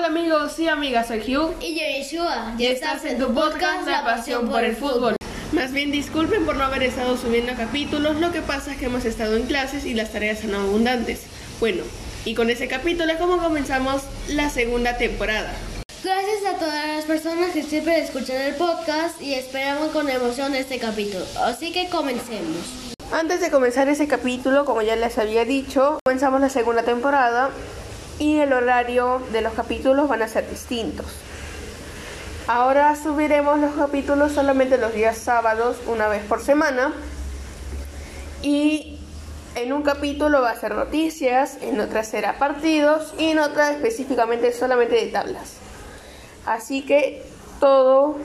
Hola amigos y amigas, soy Hugh Y yo, Yeshua, y estás en tu podcast La Pasión por el Fútbol. Más bien disculpen por no haber estado subiendo capítulos, lo que pasa es que hemos estado en clases y las tareas son abundantes. Bueno, y con ese capítulo es como comenzamos la segunda temporada. Gracias a todas las personas que siempre escuchan el podcast y esperamos con emoción este capítulo. Así que comencemos. Antes de comenzar ese capítulo, como ya les había dicho, comenzamos la segunda temporada y el horario de los capítulos van a ser distintos. Ahora subiremos los capítulos solamente los días sábados, una vez por semana. Y en un capítulo va a ser noticias, en otra será partidos y en otra específicamente solamente de tablas. Así que todo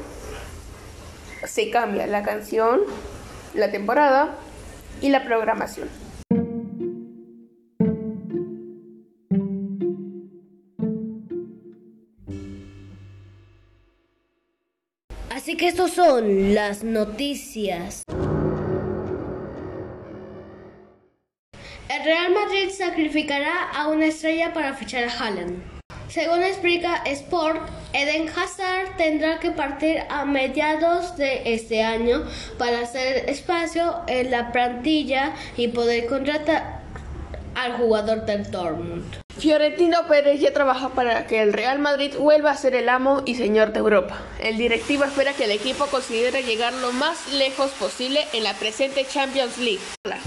se cambia, la canción, la temporada y la programación. Así que estos son las noticias. El Real Madrid sacrificará a una estrella para fichar a Haaland. Según explica Sport, Eden Hazard tendrá que partir a mediados de este año para hacer espacio en la plantilla y poder contratar al jugador del Dortmund. Fiorentino Pérez ya trabaja para que el Real Madrid vuelva a ser el amo y señor de Europa. El directivo espera que el equipo considere llegar lo más lejos posible en la presente Champions League.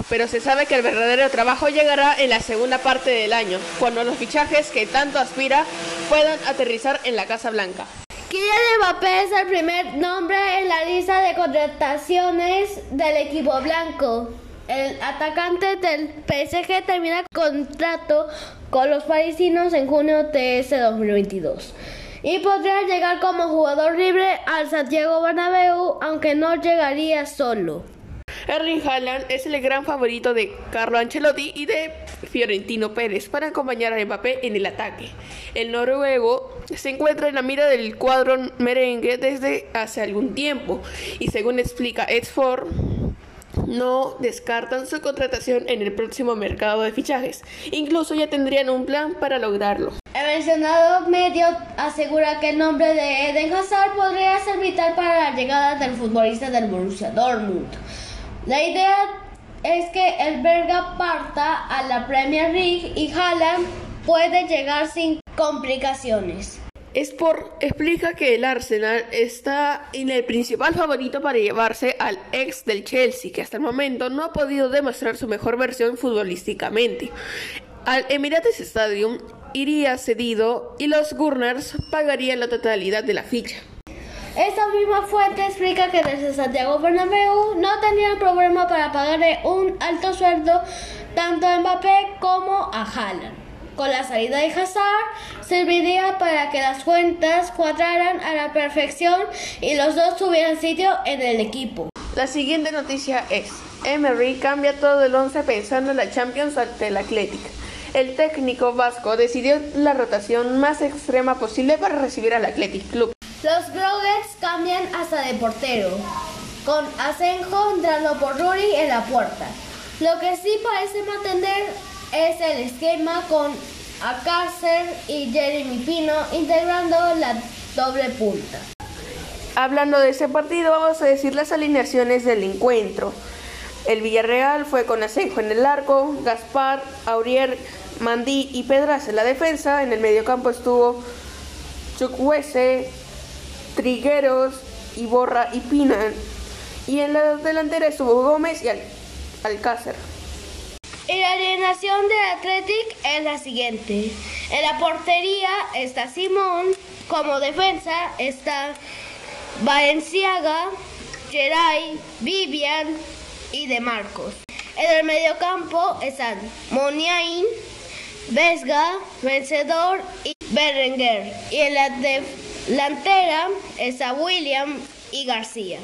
Pero se sabe que el verdadero trabajo llegará en la segunda parte del año, cuando los fichajes que tanto aspira puedan aterrizar en la Casa Blanca. Kylian Mbappé es el primer nombre en la lista de contrataciones del equipo blanco. El atacante del PSG termina contrato con los parisinos en junio de este 2022 y podría llegar como jugador libre al Santiago Bernabéu, aunque no llegaría solo. Erling Haaland es el gran favorito de Carlo Ancelotti y de Fiorentino Pérez para acompañar a Mbappé en el ataque. El noruego se encuentra en la mira del cuadro merengue desde hace algún tiempo y según explica Ed Ford, no descartan su contratación en el próximo mercado de fichajes. Incluso ya tendrían un plan para lograrlo. El mencionado medio asegura que el nombre de Eden Hazard podría ser vital para la llegada del futbolista del Borussia Dortmund. La idea es que el belga parta a la Premier League y Haaland puede llegar sin complicaciones. Sport explica que el Arsenal está en el principal favorito para llevarse al ex del Chelsea, que hasta el momento no ha podido demostrar su mejor versión futbolísticamente. Al Emirates Stadium iría cedido y los Gunners pagarían la totalidad de la ficha. Esta misma fuente explica que desde Santiago Bernabéu no tenían problema para pagarle un alto sueldo tanto a Mbappé como a Haaland. Con la salida de Hazard serviría para que las cuentas cuadraran a la perfección y los dos tuvieran sitio en el equipo. La siguiente noticia es, Emery cambia todo el once pensando en la Champions ante el Athletic. El técnico vasco decidió la rotación más extrema posible para recibir al Athletic Club. Los Groguets cambian hasta de portero, con Asenjo entrando por Ruri en la puerta. Lo que sí parece mantener es el esquema con Alcácer y Jeremy Pino integrando la doble punta. Hablando de ese partido, vamos a decir las alineaciones del encuentro. El Villarreal fue con Asenjo en el arco, Gaspar, Aurier, Mandí y Pedraza en la defensa. En el mediocampo estuvo Chukwese, Trigueros, Iborra y Pina. Y en la delantera estuvo Gómez y Al Alcácer. Y la alineación del Athletic es la siguiente. En la portería está Simón, como defensa está Valenciaga, Geray, Vivian y De Marcos. En el mediocampo están Moniain, Vesga, Vencedor y Berenguer. Y en la delantera está William y García.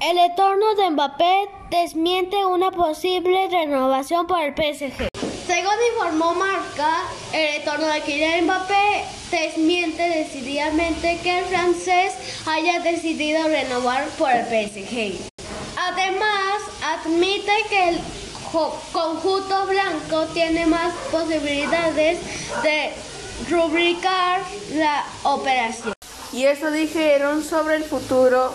El entorno de Mbappé desmiente una posible renovación por el PSG. Según informó Marca, el entorno de Kylian Mbappé desmiente decididamente que el francés haya decidido renovar por el PSG. Además, admite que el conjunto blanco tiene más posibilidades de rubricar la operación. Y eso dijeron sobre el futuro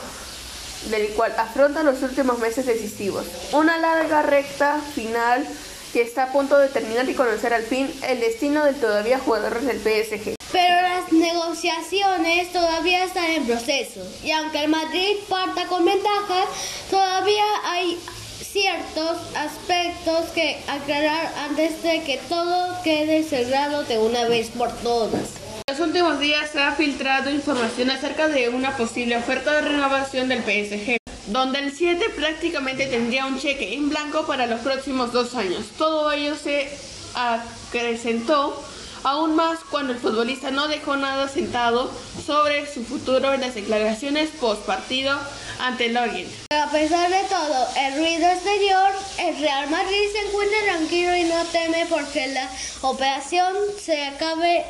del cual afrontan los últimos meses decisivos. Una larga recta final que está a punto de terminar y conocer al fin el destino del todavía jugador del PSG. Pero las negociaciones todavía están en proceso y aunque el Madrid parta con ventaja, todavía hay ciertos aspectos que aclarar antes de que todo quede cerrado de una vez por todas. Los últimos días se ha filtrado información acerca de una posible oferta de renovación del PSG, donde el 7 prácticamente tendría un cheque en blanco para los próximos dos años. Todo ello se acrecentó aún más cuando el futbolista no dejó nada sentado sobre su futuro en las declaraciones post partido ante el Orient. A pesar de todo el ruido exterior, el Real Madrid se encuentra tranquilo y no teme porque la operación se acabe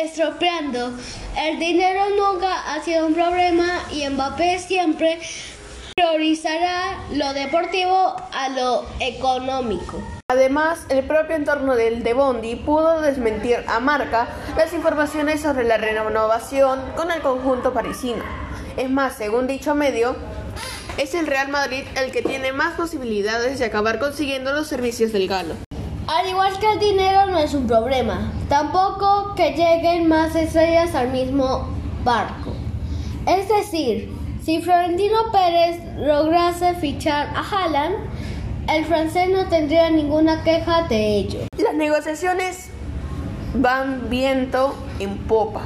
estropeando. El dinero nunca ha sido un problema y Mbappé siempre priorizará lo deportivo a lo económico. Además, el propio entorno del De Bondi pudo desmentir a Marca las informaciones sobre la renovación con el conjunto parisino. Es más, según dicho medio, es el Real Madrid el que tiene más posibilidades de acabar consiguiendo los servicios del Galo. Al igual que el dinero no es un problema, tampoco que lleguen más estrellas al mismo barco. Es decir, si Florentino Pérez lograse fichar a Haaland, el francés no tendría ninguna queja de ello. Las negociaciones van viento en popa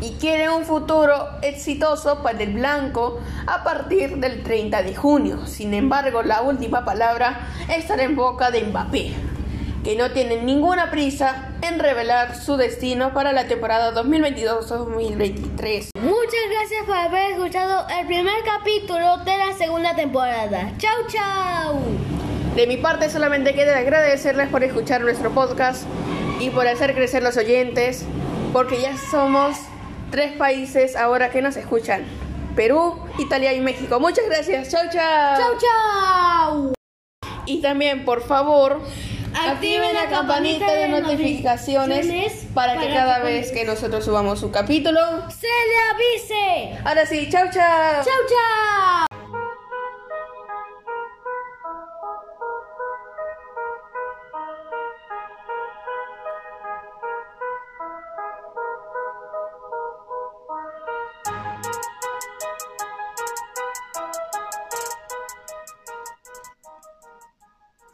y quieren un futuro exitoso para el blanco a partir del 30 de junio. Sin embargo, la última palabra estará en boca de Mbappé que no tienen ninguna prisa en revelar su destino para la temporada 2022-2023. Muchas gracias por haber escuchado el primer capítulo de la segunda temporada. Chau, chau. De mi parte solamente queda agradecerles por escuchar nuestro podcast y por hacer crecer los oyentes, porque ya somos tres países ahora que nos escuchan. Perú, Italia y México. Muchas gracias. Chau, chau. Chau, chau. Y también, por favor, Activen la campanita de notificaciones para que cada vez que nosotros subamos un capítulo se le avise. Ahora sí, chau chau. Chau chau.